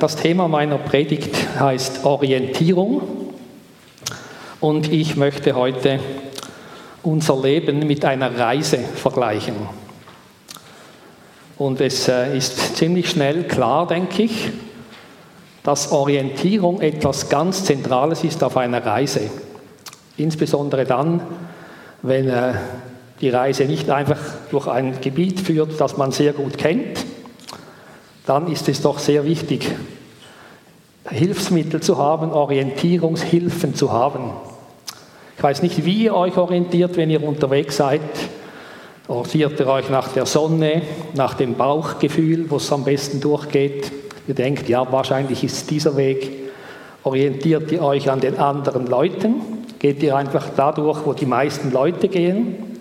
Das Thema meiner Predigt heißt Orientierung und ich möchte heute unser Leben mit einer Reise vergleichen. Und es äh, ist ziemlich schnell klar, denke ich, dass Orientierung etwas ganz Zentrales ist auf einer Reise. Insbesondere dann, wenn äh, die Reise nicht einfach durch ein Gebiet führt, das man sehr gut kennt, dann ist es doch sehr wichtig, Hilfsmittel zu haben, Orientierungshilfen zu haben. Ich weiß nicht, wie ihr euch orientiert, wenn ihr unterwegs seid. Orientiert ihr euch nach der Sonne, nach dem Bauchgefühl, wo es am besten durchgeht? Ihr denkt, ja, wahrscheinlich ist dieser Weg. Orientiert ihr euch an den anderen Leuten? Geht ihr einfach dadurch, wo die meisten Leute gehen?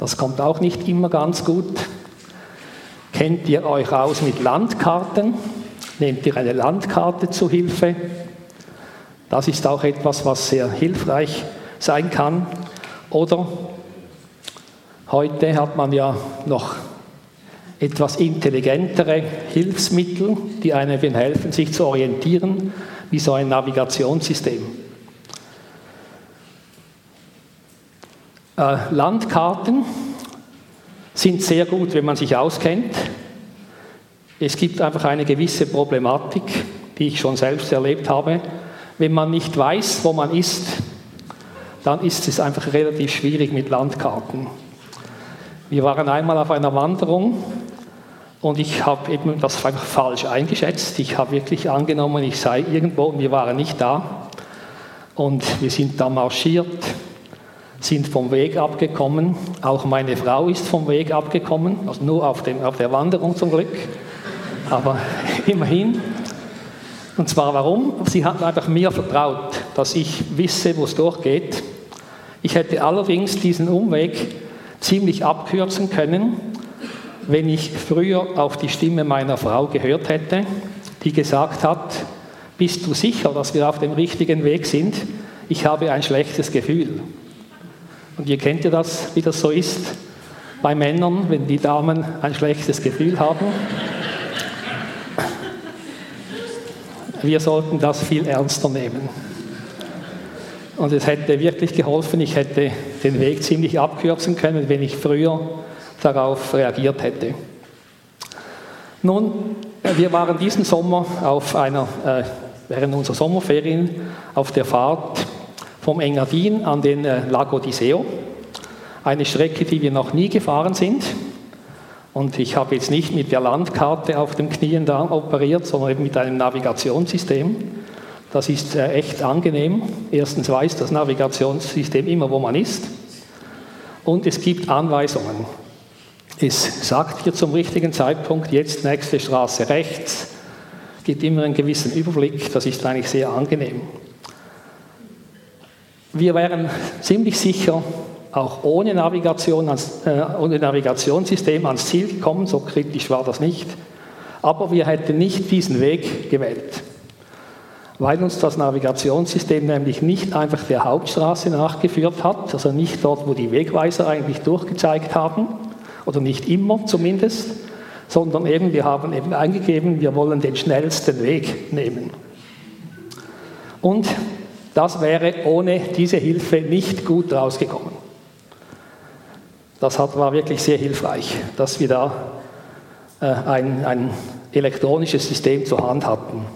Das kommt auch nicht immer ganz gut. Kennt ihr euch aus mit Landkarten? Nehmt ihr eine Landkarte zu Hilfe? Das ist auch etwas, was sehr hilfreich sein kann. Oder heute hat man ja noch etwas intelligentere Hilfsmittel, die einem helfen, sich zu orientieren, wie so ein Navigationssystem. Äh, Landkarten sind sehr gut, wenn man sich auskennt. Es gibt einfach eine gewisse Problematik, die ich schon selbst erlebt habe. Wenn man nicht weiß, wo man ist, dann ist es einfach relativ schwierig mit Landkarten. Wir waren einmal auf einer Wanderung und ich habe eben das einfach falsch eingeschätzt. Ich habe wirklich angenommen, ich sei irgendwo und wir waren nicht da. Und wir sind da marschiert sind vom Weg abgekommen. Auch meine Frau ist vom Weg abgekommen, also nur auf, dem, auf der Wanderung zum Glück. Aber immerhin. Und zwar warum? Sie hat einfach mir vertraut, dass ich wisse, wo es durchgeht. Ich hätte allerdings diesen Umweg ziemlich abkürzen können, wenn ich früher auf die Stimme meiner Frau gehört hätte, die gesagt hat, bist du sicher, dass wir auf dem richtigen Weg sind? Ich habe ein schlechtes Gefühl. Und ihr kennt ja das, wie das so ist bei Männern, wenn die Damen ein schlechtes Gefühl haben. Wir sollten das viel ernster nehmen. Und es hätte wirklich geholfen, ich hätte den Weg ziemlich abkürzen können, wenn ich früher darauf reagiert hätte. Nun, wir waren diesen Sommer auf einer, äh, während unserer Sommerferien auf der Fahrt vom Engadin an den äh, Lago di Seo. Eine Strecke, die wir noch nie gefahren sind. Und ich habe jetzt nicht mit der Landkarte auf dem Knien da operiert, sondern eben mit einem Navigationssystem. Das ist äh, echt angenehm. Erstens weiß das Navigationssystem immer, wo man ist. Und es gibt Anweisungen. Es sagt dir zum richtigen Zeitpunkt, jetzt nächste Straße rechts. Es gibt immer einen gewissen Überblick. Das ist eigentlich sehr angenehm. Wir wären ziemlich sicher auch ohne, Navigation ans, äh, ohne Navigationssystem ans Ziel gekommen, so kritisch war das nicht. Aber wir hätten nicht diesen Weg gewählt, weil uns das Navigationssystem nämlich nicht einfach der Hauptstraße nachgeführt hat, also nicht dort, wo die Wegweiser eigentlich durchgezeigt haben, oder nicht immer zumindest, sondern eben wir haben eben eingegeben, wir wollen den schnellsten Weg nehmen. Und das wäre ohne diese Hilfe nicht gut rausgekommen. Das hat, war wirklich sehr hilfreich, dass wir da äh, ein, ein elektronisches System zur Hand hatten.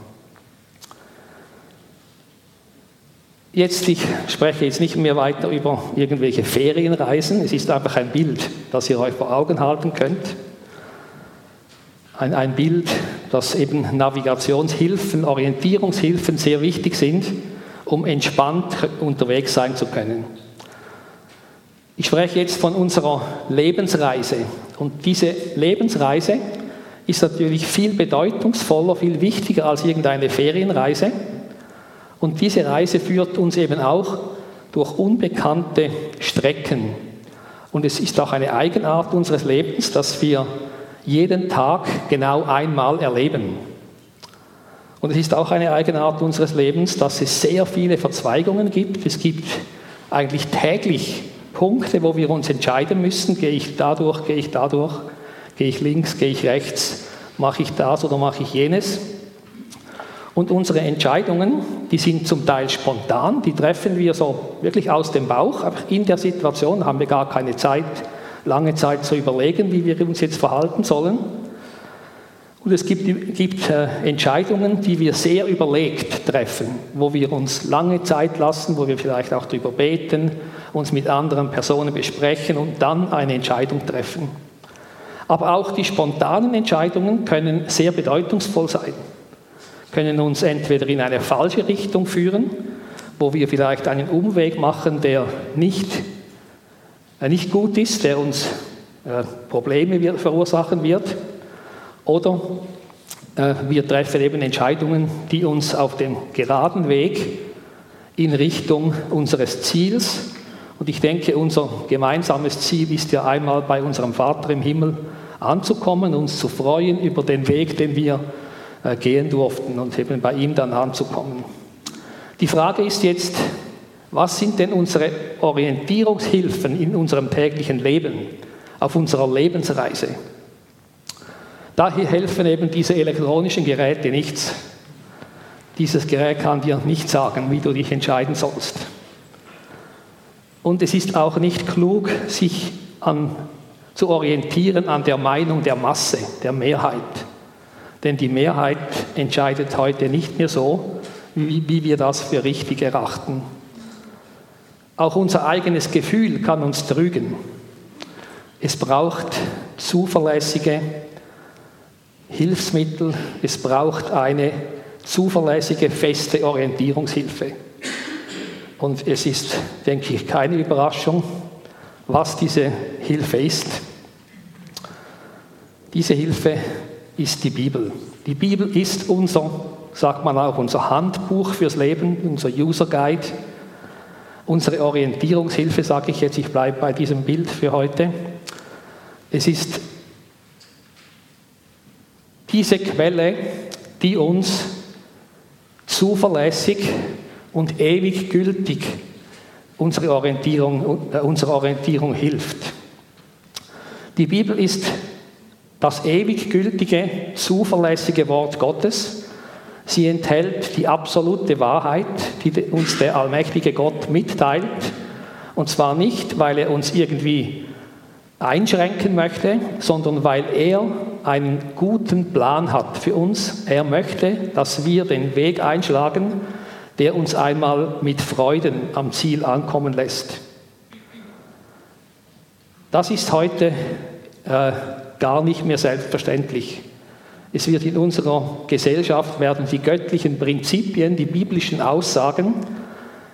Jetzt, ich spreche jetzt nicht mehr weiter über irgendwelche Ferienreisen. Es ist einfach ein Bild, das ihr euch vor Augen halten könnt. Ein, ein Bild, dass eben Navigationshilfen, Orientierungshilfen sehr wichtig sind um entspannt unterwegs sein zu können. Ich spreche jetzt von unserer Lebensreise. Und diese Lebensreise ist natürlich viel bedeutungsvoller, viel wichtiger als irgendeine Ferienreise. Und diese Reise führt uns eben auch durch unbekannte Strecken. Und es ist auch eine Eigenart unseres Lebens, dass wir jeden Tag genau einmal erleben. Und es ist auch eine Eigenart unseres Lebens, dass es sehr viele Verzweigungen gibt. Es gibt eigentlich täglich Punkte, wo wir uns entscheiden müssen, gehe ich dadurch, gehe ich dadurch, gehe ich links, gehe ich rechts, mache ich das oder mache ich jenes. Und unsere Entscheidungen, die sind zum Teil spontan, die treffen wir so wirklich aus dem Bauch, aber in der Situation haben wir gar keine Zeit, lange Zeit zu überlegen, wie wir uns jetzt verhalten sollen. Und es gibt, gibt äh, Entscheidungen, die wir sehr überlegt treffen, wo wir uns lange Zeit lassen, wo wir vielleicht auch darüber beten, uns mit anderen Personen besprechen und dann eine Entscheidung treffen. Aber auch die spontanen Entscheidungen können sehr bedeutungsvoll sein können uns entweder in eine falsche Richtung führen, wo wir vielleicht einen Umweg machen, der nicht, äh, nicht gut ist, der uns äh, Probleme verursachen wird, oder äh, wir treffen eben Entscheidungen, die uns auf dem geraden Weg in Richtung unseres Ziels, und ich denke, unser gemeinsames Ziel ist ja einmal bei unserem Vater im Himmel anzukommen, uns zu freuen über den Weg, den wir äh, gehen durften und eben bei ihm dann anzukommen. Die Frage ist jetzt, was sind denn unsere Orientierungshilfen in unserem täglichen Leben, auf unserer Lebensreise? Daher helfen eben diese elektronischen Geräte nichts. Dieses Gerät kann dir nicht sagen, wie du dich entscheiden sollst. Und es ist auch nicht klug, sich an, zu orientieren an der Meinung der Masse, der Mehrheit. Denn die Mehrheit entscheidet heute nicht mehr so, wie, wie wir das für richtig erachten. Auch unser eigenes Gefühl kann uns trügen. Es braucht zuverlässige Hilfsmittel, es braucht eine zuverlässige, feste Orientierungshilfe. Und es ist, denke ich, keine Überraschung, was diese Hilfe ist. Diese Hilfe ist die Bibel. Die Bibel ist unser, sagt man auch, unser Handbuch fürs Leben, unser User Guide, unsere Orientierungshilfe, sage ich jetzt, ich bleibe bei diesem Bild für heute. Es ist diese Quelle, die uns zuverlässig und ewig gültig unsere Orientierung, äh, Orientierung hilft. Die Bibel ist das ewig gültige, zuverlässige Wort Gottes. Sie enthält die absolute Wahrheit, die uns der allmächtige Gott mitteilt. Und zwar nicht, weil er uns irgendwie einschränken möchte, sondern weil er einen guten Plan hat für uns. Er möchte, dass wir den Weg einschlagen, der uns einmal mit Freuden am Ziel ankommen lässt. Das ist heute äh, gar nicht mehr selbstverständlich. Es wird in unserer Gesellschaft, werden die göttlichen Prinzipien, die biblischen Aussagen,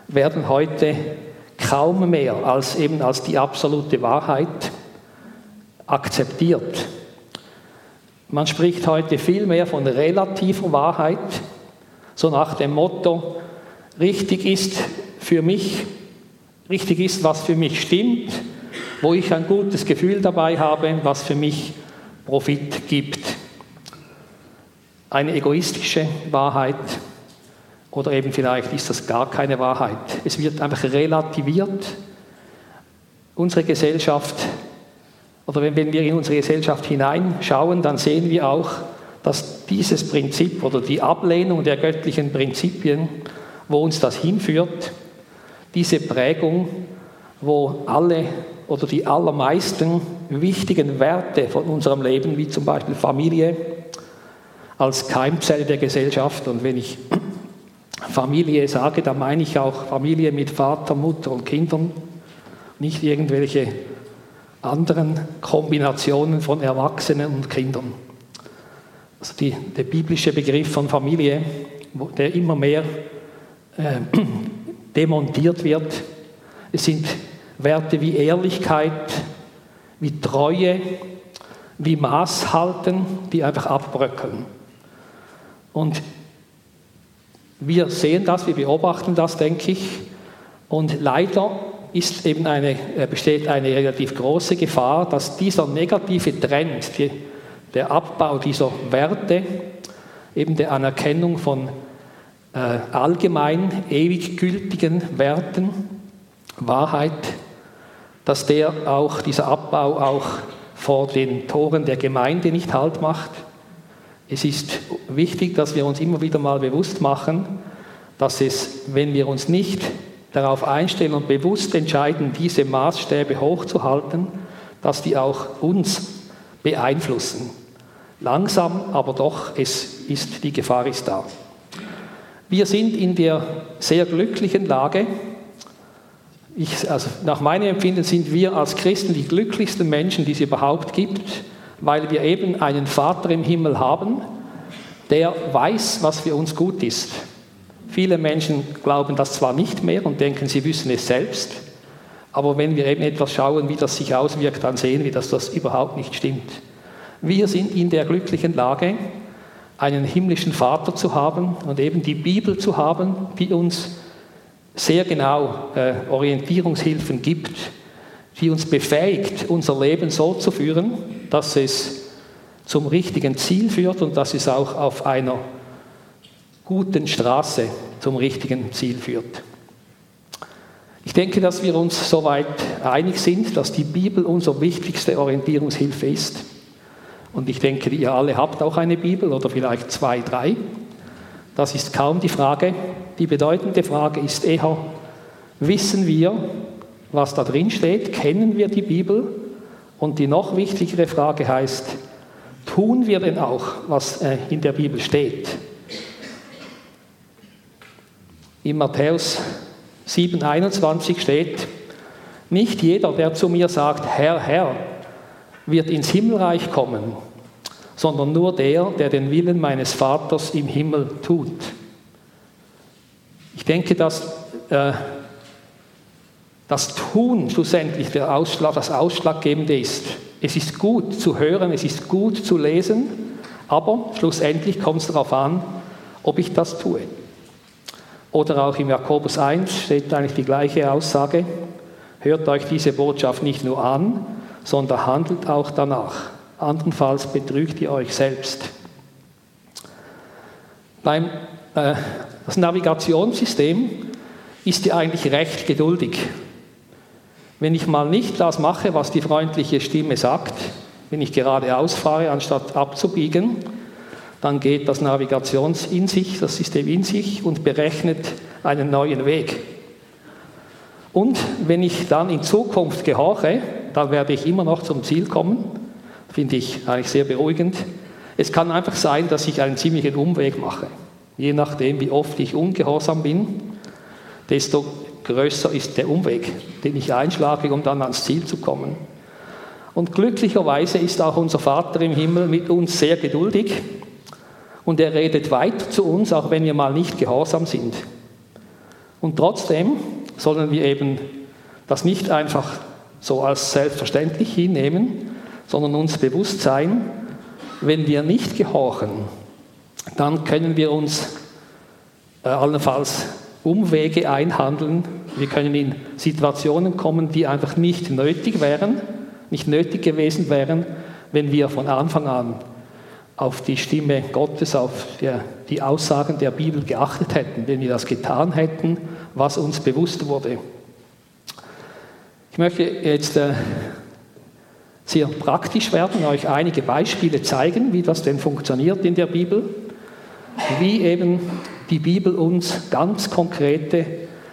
werden heute kaum mehr als eben als die absolute Wahrheit akzeptiert. Man spricht heute viel mehr von relativer Wahrheit, so nach dem Motto, richtig ist für mich, richtig ist, was für mich stimmt, wo ich ein gutes Gefühl dabei habe, was für mich Profit gibt. Eine egoistische Wahrheit oder eben vielleicht ist das gar keine Wahrheit. Es wird einfach relativiert. Unsere Gesellschaft, oder wenn wir in unsere Gesellschaft hineinschauen, dann sehen wir auch, dass dieses Prinzip oder die Ablehnung der göttlichen Prinzipien, wo uns das hinführt, diese Prägung, wo alle oder die allermeisten wichtigen Werte von unserem Leben, wie zum Beispiel Familie, als Keimzelle der Gesellschaft. Und wenn ich Familie sage, dann meine ich auch Familie mit Vater, Mutter und Kindern, nicht irgendwelche anderen Kombinationen von Erwachsenen und Kindern. Also die, der biblische Begriff von Familie, der immer mehr äh, demontiert wird, es sind Werte wie Ehrlichkeit, wie Treue, wie Maßhalten, die einfach abbröckeln. Und wir sehen das, wir beobachten das, denke ich. Und leider ist eben eine, äh, besteht eine relativ große Gefahr, dass dieser negative Trend, die, der Abbau dieser Werte, eben der Anerkennung von äh, allgemein ewig gültigen Werten, Wahrheit, dass der auch, dieser Abbau auch vor den Toren der Gemeinde nicht Halt macht. Es ist wichtig, dass wir uns immer wieder mal bewusst machen, dass es, wenn wir uns nicht darauf einstellen und bewusst entscheiden, diese Maßstäbe hochzuhalten, dass die auch uns beeinflussen. Langsam, aber doch, es ist, die Gefahr ist da. Wir sind in der sehr glücklichen Lage, ich, also nach meinem Empfinden sind wir als Christen die glücklichsten Menschen, die es überhaupt gibt, weil wir eben einen Vater im Himmel haben, der weiß, was für uns gut ist. Viele Menschen glauben das zwar nicht mehr und denken, sie wissen es selbst, aber wenn wir eben etwas schauen, wie das sich auswirkt, dann sehen wir, dass das überhaupt nicht stimmt. Wir sind in der glücklichen Lage, einen himmlischen Vater zu haben und eben die Bibel zu haben, die uns sehr genau äh, Orientierungshilfen gibt, die uns befähigt, unser Leben so zu führen, dass es zum richtigen Ziel führt und dass es auch auf einer guten Straße zum richtigen Ziel führt. Ich denke, dass wir uns soweit einig sind, dass die Bibel unsere wichtigste Orientierungshilfe ist. Und ich denke, ihr alle habt auch eine Bibel oder vielleicht zwei, drei. Das ist kaum die Frage. Die bedeutende Frage ist eher, wissen wir, was da drin steht? Kennen wir die Bibel? Und die noch wichtigere Frage heißt, tun wir denn auch, was äh, in der Bibel steht? In Matthäus 7,21 steht, nicht jeder, der zu mir sagt, Herr, Herr, wird ins Himmelreich kommen, sondern nur der, der den Willen meines Vaters im Himmel tut. Ich denke, dass äh, das Tun schlussendlich Ausschlag, das Ausschlaggebende ist. Es ist gut zu hören, es ist gut zu lesen, aber schlussendlich kommt es darauf an, ob ich das tue. Oder auch im Jakobus 1 steht eigentlich die gleiche Aussage. Hört euch diese Botschaft nicht nur an, sondern handelt auch danach. Andernfalls betrügt ihr euch selbst. Beim, äh, das Navigationssystem ist ja eigentlich recht geduldig. Wenn ich mal nicht das mache, was die freundliche Stimme sagt, wenn ich geradeaus fahre, anstatt abzubiegen, dann geht das Navigations in sich, das System in sich und berechnet einen neuen Weg. Und wenn ich dann in Zukunft gehorche, dann werde ich immer noch zum Ziel kommen. Finde ich eigentlich sehr beruhigend. Es kann einfach sein, dass ich einen ziemlichen Umweg mache. Je nachdem, wie oft ich ungehorsam bin, desto größer ist der Umweg, den ich einschlage, um dann ans Ziel zu kommen. Und glücklicherweise ist auch unser Vater im Himmel mit uns sehr geduldig und er redet weiter zu uns, auch wenn wir mal nicht gehorsam sind. Und trotzdem sollen wir eben das nicht einfach so als selbstverständlich hinnehmen, sondern uns bewusst sein, wenn wir nicht gehorchen, dann können wir uns äh, allenfalls Umwege einhandeln. Wir können in Situationen kommen, die einfach nicht nötig wären, nicht nötig gewesen wären, wenn wir von Anfang an auf die Stimme Gottes, auf der, die Aussagen der Bibel geachtet hätten, wenn wir das getan hätten, was uns bewusst wurde. Ich möchte jetzt äh, sehr praktisch werden, euch einige Beispiele zeigen, wie das denn funktioniert in der Bibel, wie eben die Bibel uns ganz konkrete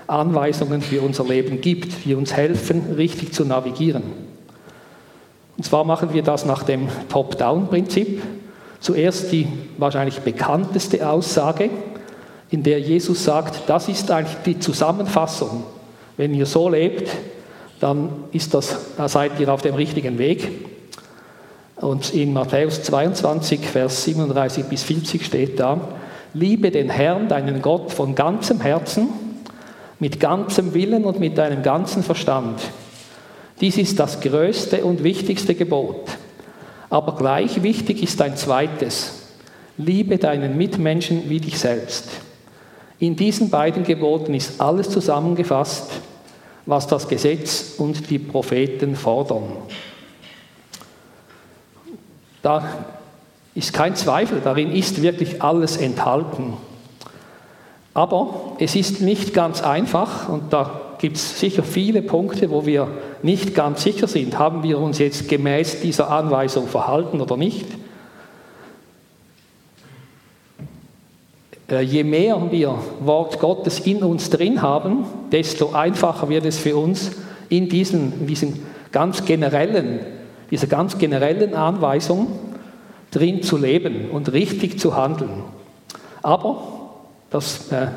Anweisungen für unser Leben gibt, die uns helfen, richtig zu navigieren. Und zwar machen wir das nach dem Top-Down-Prinzip. Zuerst die wahrscheinlich bekannteste Aussage, in der Jesus sagt, das ist eigentlich die Zusammenfassung. Wenn ihr so lebt, dann ist das, seid ihr auf dem richtigen Weg. Und in Matthäus 22, Vers 37 bis 40 steht da, liebe den Herrn, deinen Gott, von ganzem Herzen, mit ganzem Willen und mit deinem ganzen Verstand. Dies ist das größte und wichtigste Gebot. Aber gleich wichtig ist ein zweites. Liebe deinen Mitmenschen wie dich selbst. In diesen beiden Geboten ist alles zusammengefasst, was das Gesetz und die Propheten fordern. Da ist kein Zweifel, darin ist wirklich alles enthalten. Aber es ist nicht ganz einfach und da gibt es sicher viele Punkte, wo wir nicht ganz sicher sind, haben wir uns jetzt gemäß dieser Anweisung verhalten oder nicht. Je mehr wir Wort Gottes in uns drin haben, desto einfacher wird es für uns, in diesen, diesen ganz generellen, dieser ganz generellen Anweisung drin zu leben und richtig zu handeln. Aber das, äh,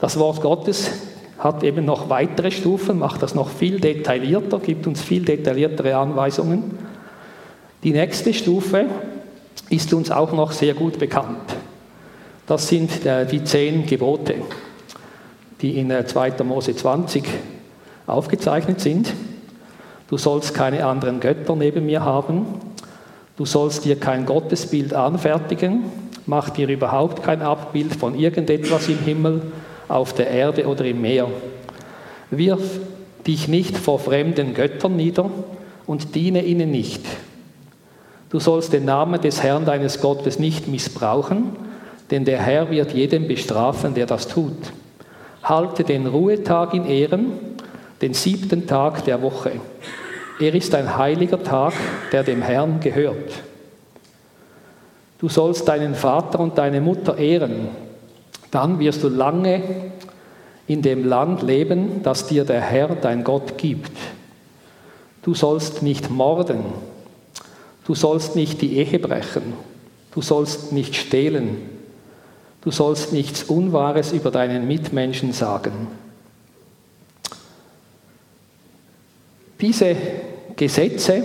das Wort Gottes hat eben noch weitere Stufen, macht das noch viel detaillierter, gibt uns viel detailliertere Anweisungen. Die nächste Stufe ist uns auch noch sehr gut bekannt. Das sind äh, die zehn Gebote, die in 2. Äh, Mose 20 aufgezeichnet sind. Du sollst keine anderen Götter neben mir haben. Du sollst dir kein Gottesbild anfertigen. Mach dir überhaupt kein Abbild von irgendetwas im Himmel, auf der Erde oder im Meer. Wirf dich nicht vor fremden Göttern nieder und diene ihnen nicht. Du sollst den Namen des Herrn deines Gottes nicht missbrauchen, denn der Herr wird jedem bestrafen, der das tut. Halte den Ruhetag in Ehren, den siebten Tag der Woche. Er ist ein heiliger Tag, der dem Herrn gehört. Du sollst deinen Vater und deine Mutter ehren, dann wirst du lange in dem Land leben, das dir der Herr, dein Gott, gibt. Du sollst nicht morden, du sollst nicht die Ehe brechen, du sollst nicht stehlen, du sollst nichts Unwahres über deinen Mitmenschen sagen. Diese Gesetze,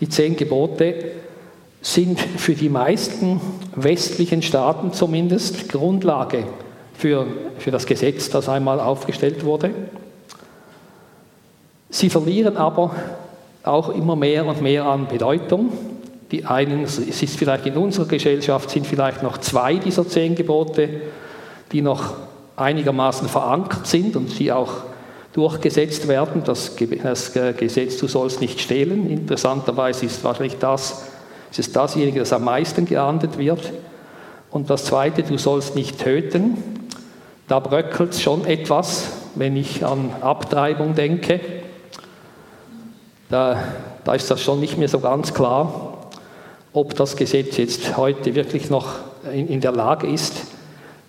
die zehn Gebote, sind für die meisten westlichen Staaten zumindest Grundlage für, für das Gesetz, das einmal aufgestellt wurde. Sie verlieren aber auch immer mehr und mehr an Bedeutung. Die einen, es ist vielleicht in unserer Gesellschaft, sind vielleicht noch zwei dieser zehn Gebote, die noch einigermaßen verankert sind und die auch durchgesetzt werden. Das, Gesetz, du sollst nicht stehlen. Interessanterweise ist wahrscheinlich das es ist dasjenige, das am meisten geahndet wird. Und das Zweite, du sollst nicht töten. Da bröckelt es schon etwas, wenn ich an Abtreibung denke. Da, da ist das schon nicht mehr so ganz klar, ob das Gesetz jetzt heute wirklich noch in, in der Lage ist,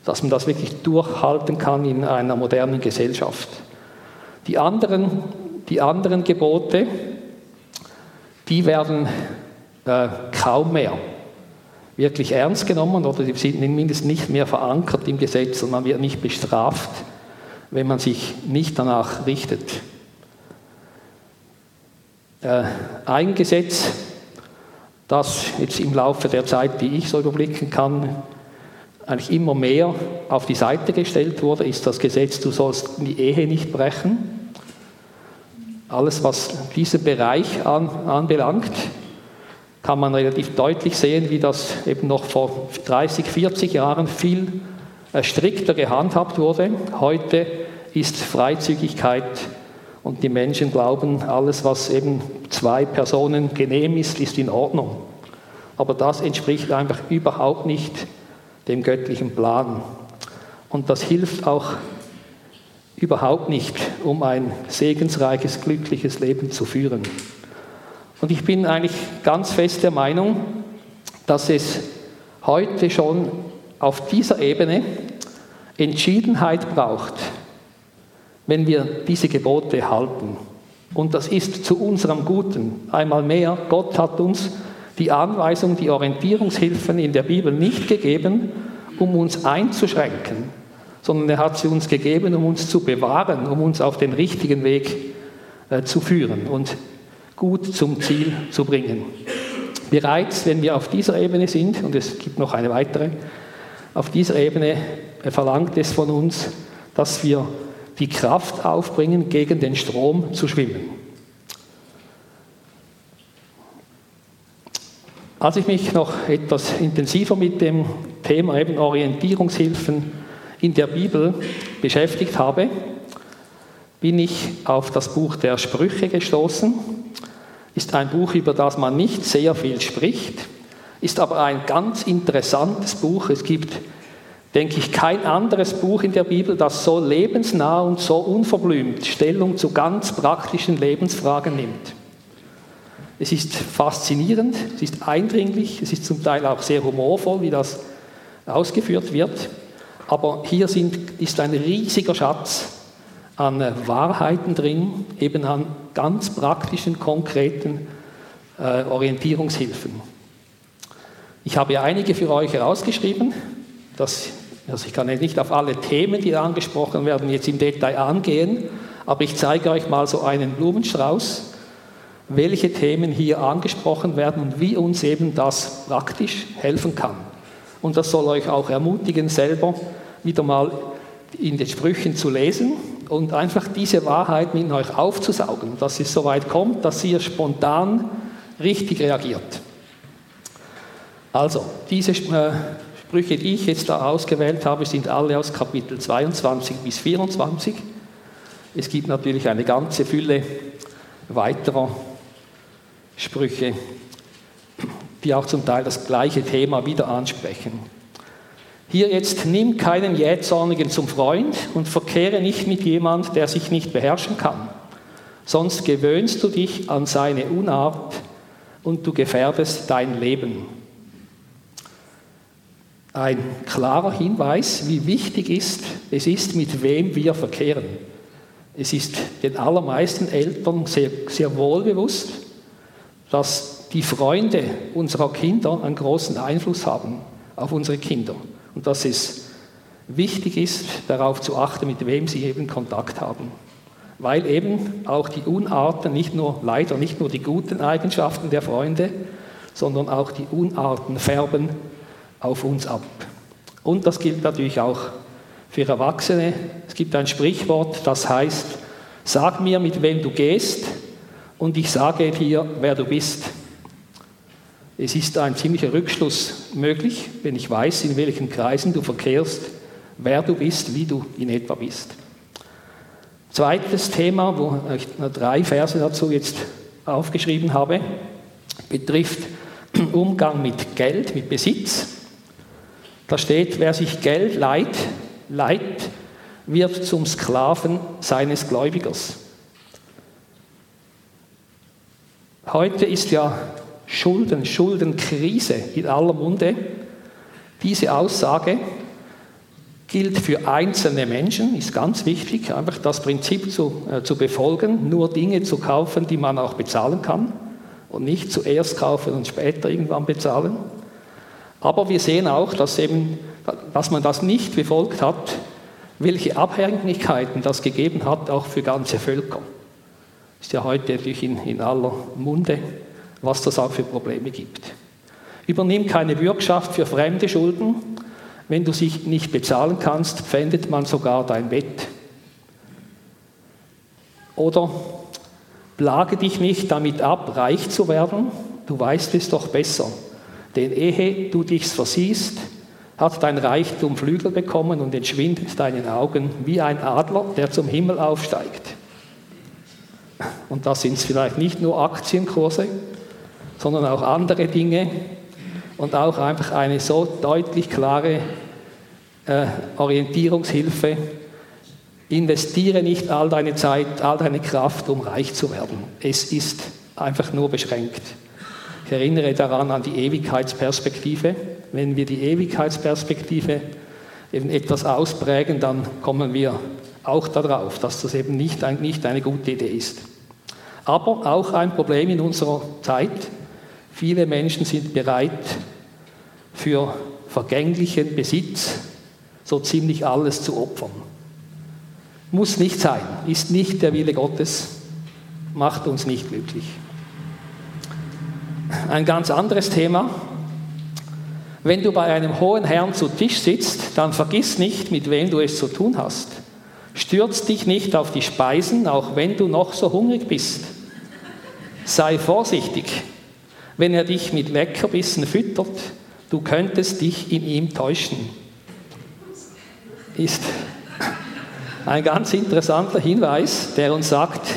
dass man das wirklich durchhalten kann in einer modernen Gesellschaft. Die anderen, die anderen Gebote, die werden äh, kaum mehr wirklich ernst genommen oder sie sind mindestens nicht mehr verankert im Gesetz und man wird nicht bestraft, wenn man sich nicht danach richtet. Äh, ein Gesetz, das jetzt im Laufe der Zeit, die ich so überblicken kann, eigentlich immer mehr auf die Seite gestellt wurde, ist das Gesetz, du sollst die Ehe nicht brechen. Alles, was diesen Bereich an, anbelangt, kann man relativ deutlich sehen, wie das eben noch vor 30, 40 Jahren viel strikter gehandhabt wurde. Heute ist Freizügigkeit und die Menschen glauben, alles, was eben zwei Personen genehm ist, ist in Ordnung. Aber das entspricht einfach überhaupt nicht dem göttlichen Plan. Und das hilft auch überhaupt nicht, um ein segensreiches, glückliches Leben zu führen. Und ich bin eigentlich ganz fest der Meinung, dass es heute schon auf dieser Ebene Entschiedenheit braucht, wenn wir diese Gebote halten. Und das ist zu unserem Guten. Einmal mehr, Gott hat uns die Anweisung, die Orientierungshilfen in der Bibel nicht gegeben, um uns einzuschränken, sondern er hat sie uns gegeben, um uns zu bewahren, um uns auf den richtigen Weg äh, zu führen. Und gut zum Ziel zu bringen. Bereits, wenn wir auf dieser Ebene sind, und es gibt noch eine weitere, auf dieser Ebene verlangt es von uns, dass wir die Kraft aufbringen, gegen den Strom zu schwimmen. Als ich mich noch etwas intensiver mit dem Thema eben Orientierungshilfen in der Bibel beschäftigt habe, bin ich auf das Buch der Sprüche gestoßen ist ein Buch, über das man nicht sehr viel spricht, ist aber ein ganz interessantes Buch. Es gibt, denke ich, kein anderes Buch in der Bibel, das so lebensnah und so unverblümt Stellung zu ganz praktischen Lebensfragen nimmt. Es ist faszinierend, es ist eindringlich, es ist zum Teil auch sehr humorvoll, wie das ausgeführt wird. Aber hier sind, ist ein riesiger Schatz an Wahrheiten drin, eben an ganz praktischen, konkreten äh, Orientierungshilfen. Ich habe einige für euch herausgeschrieben. Das, also ich kann nicht auf alle Themen, die angesprochen werden, jetzt im Detail angehen, aber ich zeige euch mal so einen Blumenstrauß, welche Themen hier angesprochen werden und wie uns eben das praktisch helfen kann. Und das soll euch auch ermutigen, selber wieder mal in den Sprüchen zu lesen und einfach diese Wahrheit mit euch aufzusaugen, dass es so weit kommt, dass ihr spontan richtig reagiert. Also, diese äh, Sprüche, die ich jetzt da ausgewählt habe, sind alle aus Kapitel 22 bis 24. Es gibt natürlich eine ganze Fülle weiterer Sprüche, die auch zum Teil das gleiche Thema wieder ansprechen. Hier jetzt nimm keinen Jähzornigen zum Freund und verkehre nicht mit jemand, der sich nicht beherrschen kann. Sonst gewöhnst du dich an seine Unart und du gefährdest dein Leben. Ein klarer Hinweis, wie wichtig ist, es ist, mit wem wir verkehren. Es ist den allermeisten Eltern sehr, sehr wohl bewusst, dass die Freunde unserer Kinder einen großen Einfluss haben auf unsere Kinder und dass es wichtig ist, darauf zu achten, mit wem sie eben Kontakt haben. Weil eben auch die Unarten, nicht nur, leider nicht nur die guten Eigenschaften der Freunde, sondern auch die Unarten färben auf uns ab. Und das gilt natürlich auch für Erwachsene. Es gibt ein Sprichwort, das heißt, sag mir, mit wem du gehst, und ich sage dir, wer du bist. Es ist ein ziemlicher Rückschluss möglich, wenn ich weiß, in welchen Kreisen du verkehrst, wer du bist, wie du in etwa bist. Zweites Thema, wo ich drei Verse dazu jetzt aufgeschrieben habe, betrifft Umgang mit Geld, mit Besitz. Da steht, wer sich Geld leiht, leiht, wird zum Sklaven seines Gläubigers. Heute ist ja Schulden, Schuldenkrise in aller Munde. Diese Aussage gilt für einzelne Menschen, ist ganz wichtig, einfach das Prinzip zu, äh, zu befolgen, nur Dinge zu kaufen, die man auch bezahlen kann und nicht zuerst kaufen und später irgendwann bezahlen. Aber wir sehen auch, dass, eben, dass man das nicht befolgt hat, welche Abhängigkeiten das gegeben hat, auch für ganze Völker. Ist ja heute natürlich in, in aller Munde, was das auch für Probleme gibt. Übernimm keine Bürgschaft für fremde Schulden. Wenn du sie nicht bezahlen kannst, pfändet man sogar dein Bett. Oder plage dich nicht damit ab, reich zu werden. Du weißt es doch besser. Denn ehe du dich versiehst, hat dein Reichtum Flügel bekommen und entschwindet deinen Augen wie ein Adler, der zum Himmel aufsteigt. Und da sind vielleicht nicht nur Aktienkurse, sondern auch andere Dinge und auch einfach eine so deutlich klare äh, Orientierungshilfe. Investiere nicht all deine Zeit, all deine Kraft, um reich zu werden. Es ist einfach nur beschränkt. Ich erinnere daran an die Ewigkeitsperspektive. Wenn wir die Ewigkeitsperspektive eben etwas ausprägen, dann kommen wir auch darauf, dass das eben nicht, nicht eine gute Idee ist. Aber auch ein Problem in unserer Zeit. Viele Menschen sind bereit, für vergänglichen Besitz so ziemlich alles zu opfern. Muss nicht sein, ist nicht der Wille Gottes, macht uns nicht glücklich. Ein ganz anderes Thema. Wenn du bei einem hohen Herrn zu Tisch sitzt, dann vergiss nicht, mit wem du es zu tun hast. Stürz dich nicht auf die Speisen, auch wenn du noch so hungrig bist. Sei vorsichtig, wenn er dich mit Leckerbissen füttert, du könntest dich in ihm täuschen. Ist ein ganz interessanter Hinweis, der uns sagt,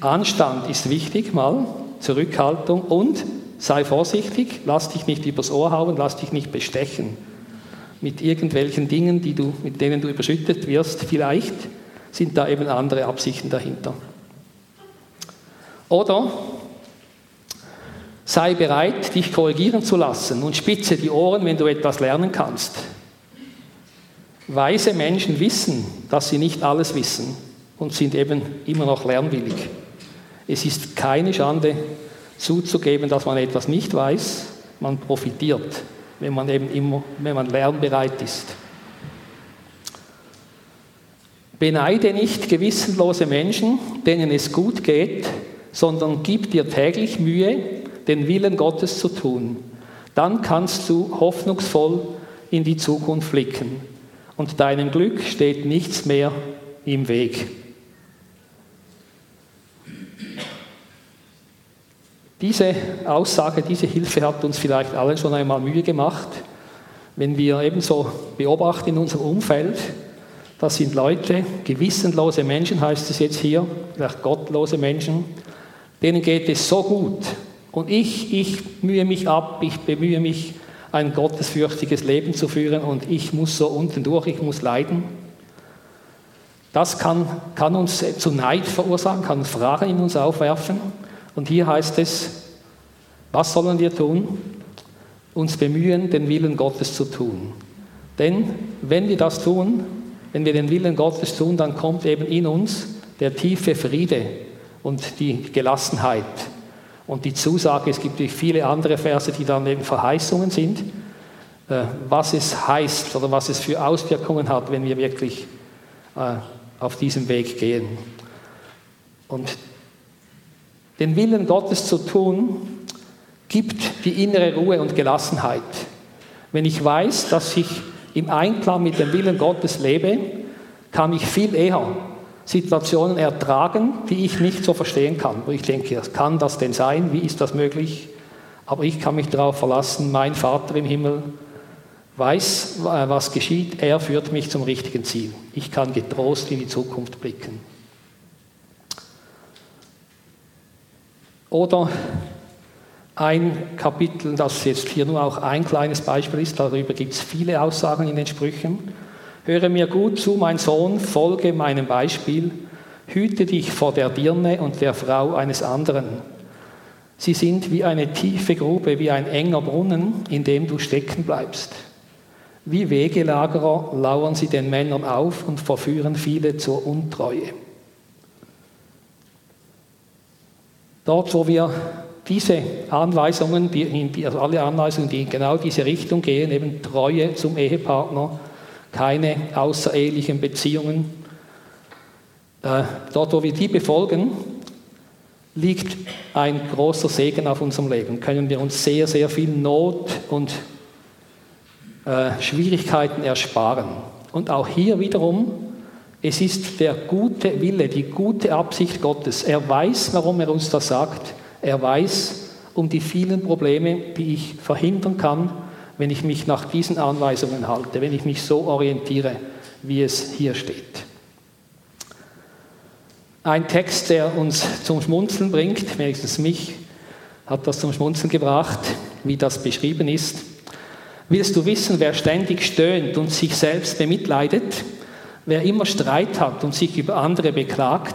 Anstand ist wichtig, mal Zurückhaltung und sei vorsichtig, lass dich nicht übers Ohr hauen, lass dich nicht bestechen mit irgendwelchen Dingen, die du, mit denen du überschüttet wirst. Vielleicht sind da eben andere Absichten dahinter. Oder sei bereit, dich korrigieren zu lassen und spitze die Ohren, wenn du etwas lernen kannst. Weise Menschen wissen, dass sie nicht alles wissen und sind eben immer noch lernwillig. Es ist keine Schande zuzugeben, dass man etwas nicht weiß. Man profitiert, wenn man eben immer, wenn man lernbereit ist. Beneide nicht gewissenlose Menschen, denen es gut geht, sondern gib dir täglich Mühe, den Willen Gottes zu tun. Dann kannst du hoffnungsvoll in die Zukunft blicken und deinem Glück steht nichts mehr im Weg. Diese Aussage, diese Hilfe hat uns vielleicht allen schon einmal Mühe gemacht, wenn wir ebenso beobachten in unserem Umfeld, das sind Leute, gewissenlose Menschen heißt es jetzt hier, vielleicht gottlose Menschen, denen geht es so gut. Und ich, ich mühe mich ab, ich bemühe mich, ein gottesfürchtiges Leben zu führen und ich muss so unten durch, ich muss leiden. Das kann, kann uns zu Neid verursachen, kann Fragen in uns aufwerfen. Und hier heißt es, was sollen wir tun? Uns bemühen, den Willen Gottes zu tun. Denn wenn wir das tun, wenn wir den Willen Gottes tun, dann kommt eben in uns der tiefe Friede und die Gelassenheit und die Zusage. Es gibt viele andere Verse, die dann eben Verheißungen sind, äh, was es heißt oder was es für Auswirkungen hat, wenn wir wirklich äh, auf diesem Weg gehen. Und den Willen Gottes zu tun, gibt die innere Ruhe und Gelassenheit. Wenn ich weiß, dass ich im Einklang mit dem Willen Gottes lebe, kann ich viel eher Situationen ertragen, die ich nicht so verstehen kann. Wo ich denke, kann das denn sein? Wie ist das möglich? Aber ich kann mich darauf verlassen, mein Vater im Himmel weiß, was geschieht. Er führt mich zum richtigen Ziel. Ich kann getrost in die Zukunft blicken. Oder ein Kapitel, das jetzt hier nur auch ein kleines Beispiel ist, darüber gibt es viele Aussagen in den Sprüchen. Höre mir gut zu, mein Sohn, folge meinem Beispiel, hüte dich vor der Dirne und der Frau eines anderen. Sie sind wie eine tiefe Grube, wie ein enger Brunnen, in dem du stecken bleibst. Wie Wegelagerer lauern sie den Männern auf und verführen viele zur Untreue. Dort, wo wir diese Anweisungen, also alle Anweisungen, die in genau diese Richtung gehen, eben Treue zum Ehepartner, keine außerehelichen Beziehungen, äh, dort, wo wir die befolgen, liegt ein großer Segen auf unserem Leben. Können wir uns sehr, sehr viel Not und äh, Schwierigkeiten ersparen. Und auch hier wiederum, es ist der gute Wille, die gute Absicht Gottes. Er weiß, warum er uns das sagt. Er weiß um die vielen Probleme, die ich verhindern kann, wenn ich mich nach diesen Anweisungen halte, wenn ich mich so orientiere, wie es hier steht. Ein Text, der uns zum Schmunzeln bringt, wenigstens mich hat das zum Schmunzeln gebracht, wie das beschrieben ist. Willst du wissen, wer ständig stöhnt und sich selbst bemitleidet, wer immer Streit hat und sich über andere beklagt,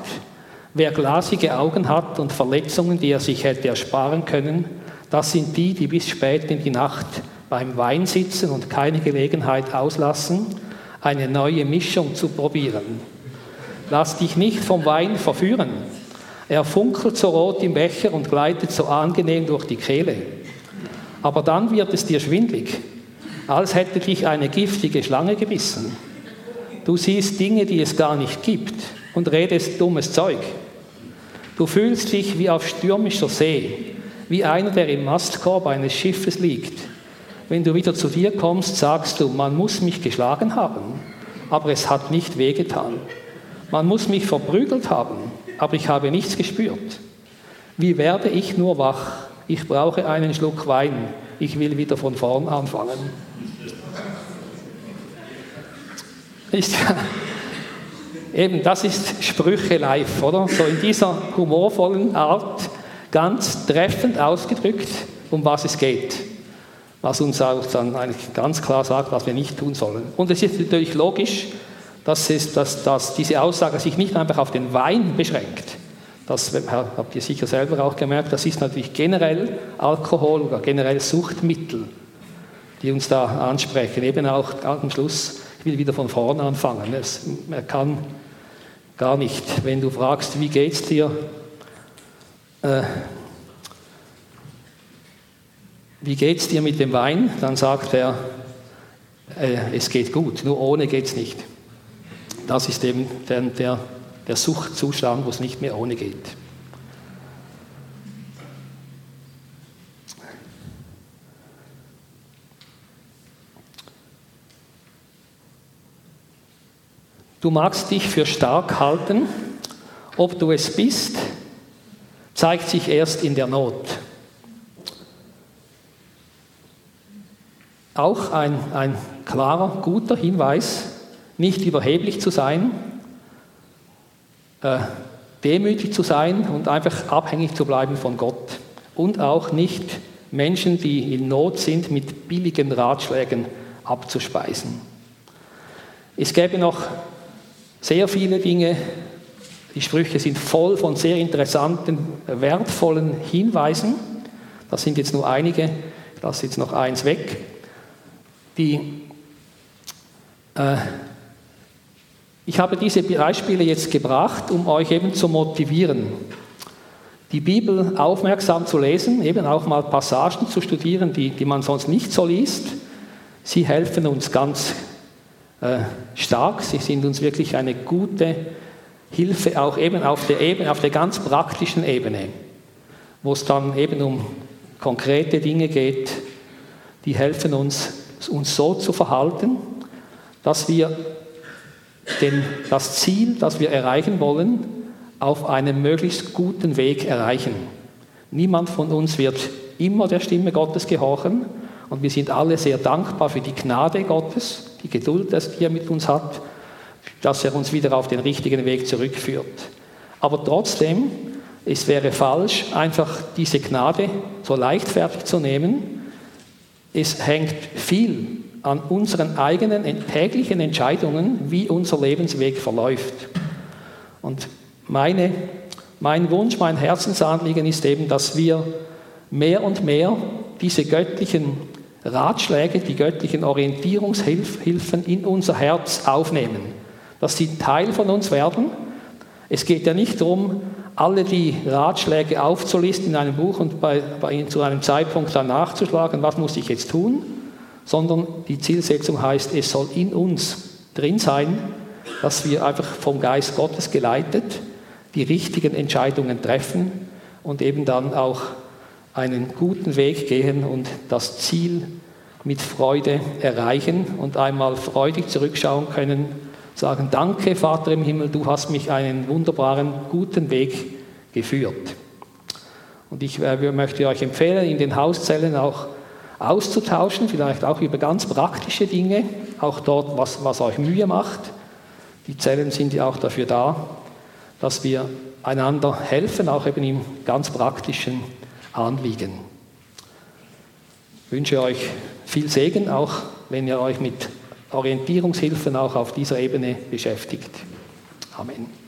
Wer glasige Augen hat und Verletzungen, die er sich hätte ersparen können, das sind die, die bis spät in die Nacht beim Wein sitzen und keine Gelegenheit auslassen, eine neue Mischung zu probieren. Lass dich nicht vom Wein verführen. Er funkelt so rot im Becher und gleitet so angenehm durch die Kehle. Aber dann wird es dir schwindlig, als hätte dich eine giftige Schlange gebissen. Du siehst Dinge, die es gar nicht gibt und redest dummes Zeug. Du fühlst dich wie auf stürmischer See, wie einer, der im Mastkorb eines Schiffes liegt. Wenn du wieder zu dir kommst, sagst du, man muss mich geschlagen haben, aber es hat nicht wehgetan. Man muss mich verprügelt haben, aber ich habe nichts gespürt. Wie werde ich nur wach? Ich brauche einen Schluck Wein. Ich will wieder von vorn anfangen. Ist Eben, das ist Sprüche live, oder? So in dieser humorvollen Art, ganz treffend ausgedrückt, um was es geht. Was uns auch dann eigentlich ganz klar sagt, was wir nicht tun sollen. Und es ist natürlich logisch, dass, es, dass, dass diese Aussage sich nicht einfach auf den Wein beschränkt. Das habt ihr sicher selber auch gemerkt, das ist natürlich generell Alkohol oder generell Suchtmittel, die uns da ansprechen. Eben auch am Schluss will wieder von vorne anfangen. Es, er kann gar nicht. Wenn du fragst, wie geht's dir? Äh, wie geht's dir mit dem Wein? Dann sagt er, äh, es geht gut, nur ohne geht's nicht. Das ist eben der, der Suchtzustand, wo es nicht mehr ohne geht. Du magst dich für stark halten, ob du es bist, zeigt sich erst in der Not. Auch ein, ein klarer, guter Hinweis, nicht überheblich zu sein, äh, demütig zu sein und einfach abhängig zu bleiben von Gott. Und auch nicht Menschen, die in Not sind, mit billigen Ratschlägen abzuspeisen. Es gäbe noch sehr viele Dinge. Die Sprüche sind voll von sehr interessanten, wertvollen Hinweisen. Das sind jetzt nur einige. Ich lasse jetzt noch eins weg. Die, äh, ich habe diese Beispiele jetzt gebracht, um euch eben zu motivieren, die Bibel aufmerksam zu lesen, eben auch mal Passagen zu studieren, die, die man sonst nicht so liest. Sie helfen uns ganz äh, stark. Sie sind uns wirklich eine gute Hilfe, auch eben auf der, Ebene, auf der ganz praktischen Ebene, wo es dann eben um konkrete Dinge geht, die helfen uns, uns so zu verhalten, dass wir den, das Ziel, das wir erreichen wollen, auf einem möglichst guten Weg erreichen. Niemand von uns wird immer der Stimme Gottes gehorchen und wir sind alle sehr dankbar für die Gnade Gottes, die Geduld, die er mit uns hat, dass er uns wieder auf den richtigen Weg zurückführt. Aber trotzdem, es wäre falsch, einfach diese Gnade so leichtfertig zu nehmen. Es hängt viel an unseren eigenen täglichen Entscheidungen, wie unser Lebensweg verläuft. Und meine, mein Wunsch, mein Herzensanliegen ist eben, dass wir mehr und mehr diese göttlichen Ratschläge, die göttlichen Orientierungshilfen in unser Herz aufnehmen, dass sie Teil von uns werden. Es geht ja nicht darum, alle die Ratschläge aufzulisten in einem Buch und bei, bei, zu einem Zeitpunkt dann nachzuschlagen, was muss ich jetzt tun, sondern die Zielsetzung heißt, es soll in uns drin sein, dass wir einfach vom Geist Gottes geleitet die richtigen Entscheidungen treffen und eben dann auch einen guten Weg gehen und das Ziel mit Freude erreichen und einmal freudig zurückschauen können, sagen, danke Vater im Himmel, du hast mich einen wunderbaren, guten Weg geführt. Und ich äh, möchte euch empfehlen, in den Hauszellen auch auszutauschen, vielleicht auch über ganz praktische Dinge, auch dort, was, was euch Mühe macht. Die Zellen sind ja auch dafür da, dass wir einander helfen, auch eben im ganz praktischen Anliegen. Ich wünsche euch viel Segen, auch wenn ihr euch mit Orientierungshilfen auch auf dieser Ebene beschäftigt. Amen.